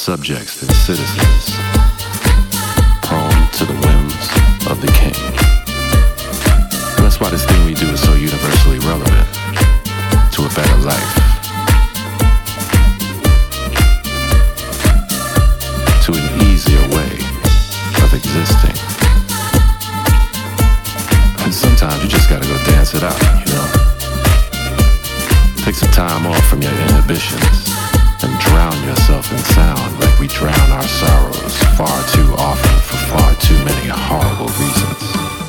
subjects and citizens, prone to the whims of the king. That's why this thing we do is so universally relevant to a better life. To an easier way of existing. And sometimes you just gotta go dance it out, you know? Take some time off from your inhibitions and drown yourself in sound like we drown our sorrows far too often for far too many horrible reasons.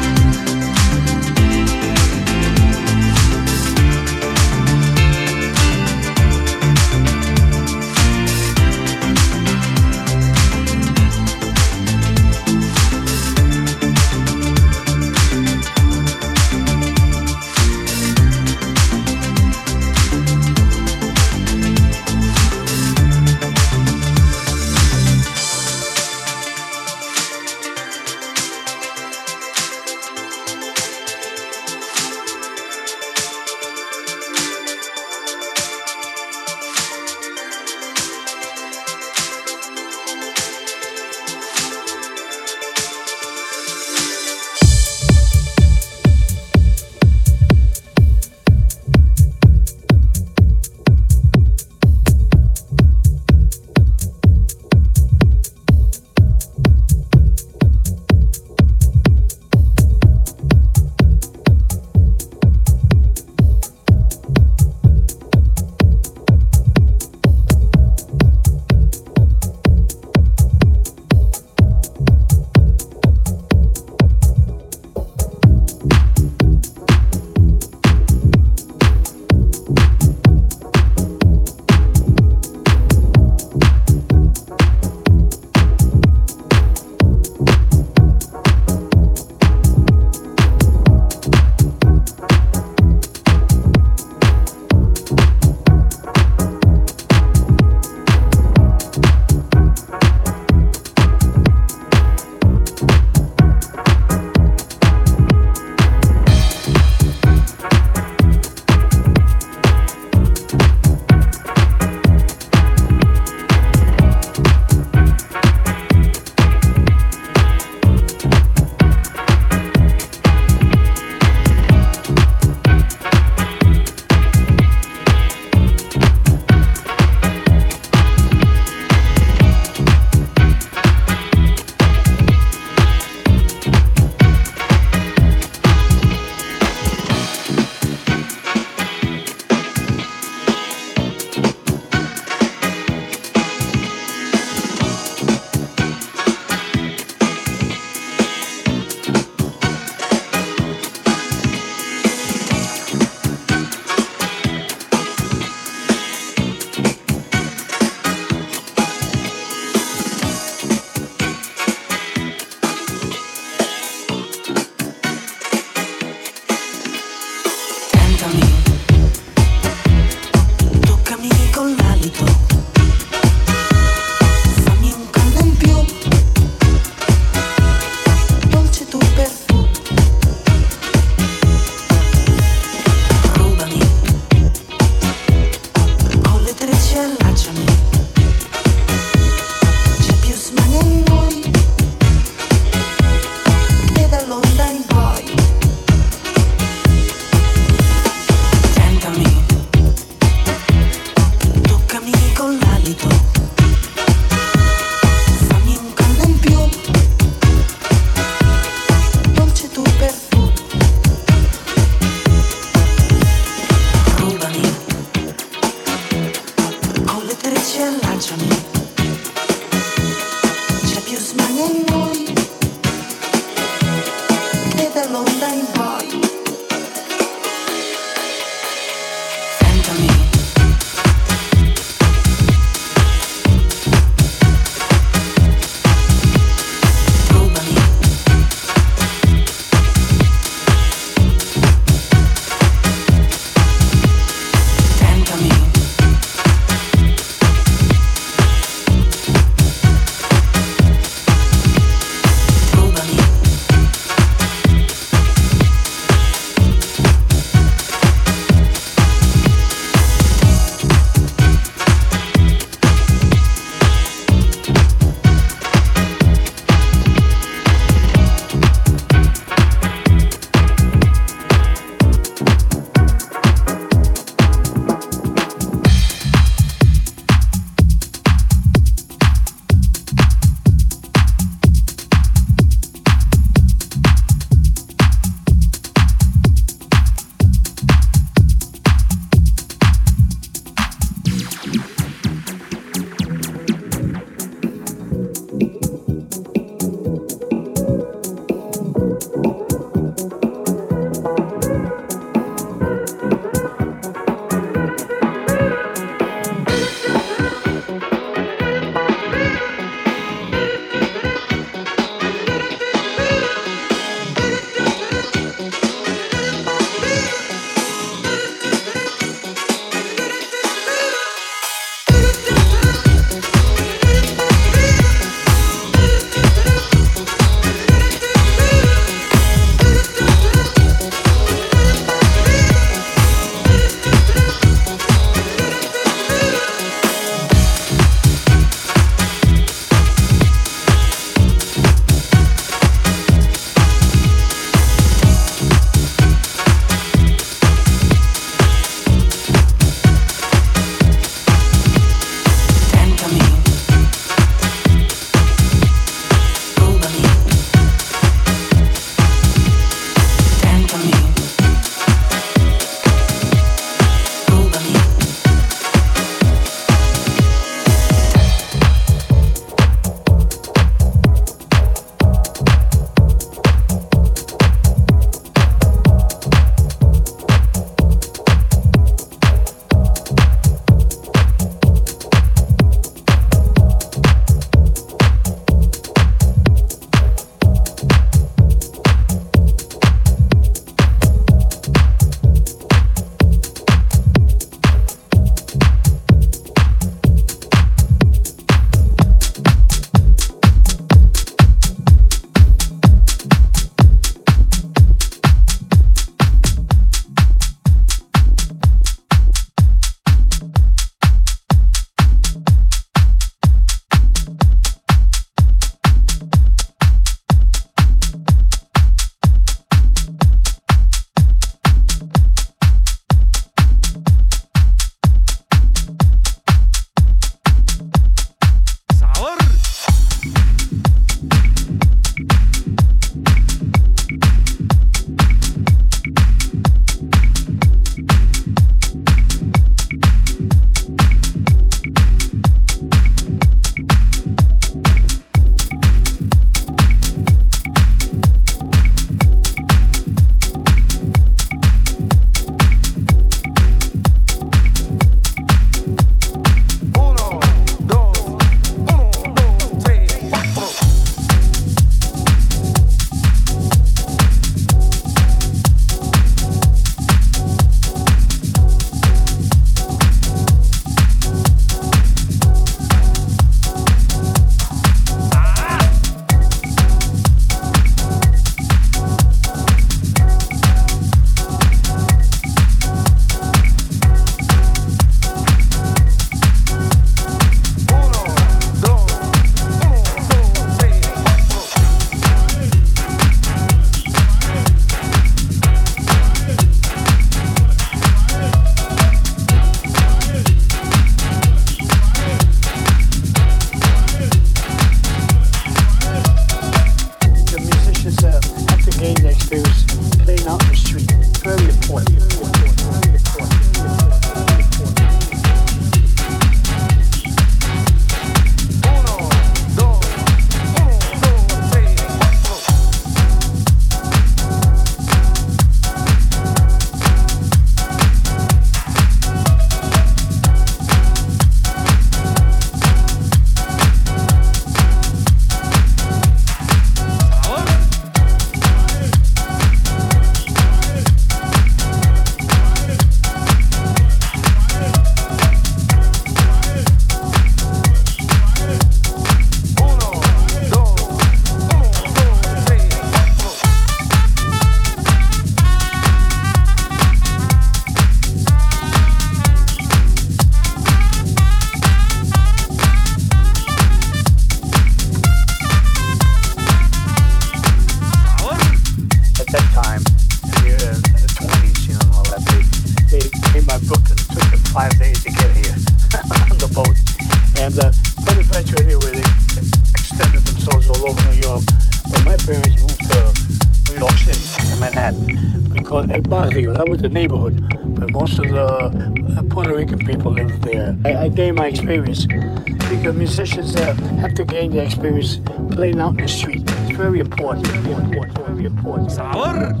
the experience playing out in the street. It's very important. important, important very important. Sour.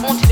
I want you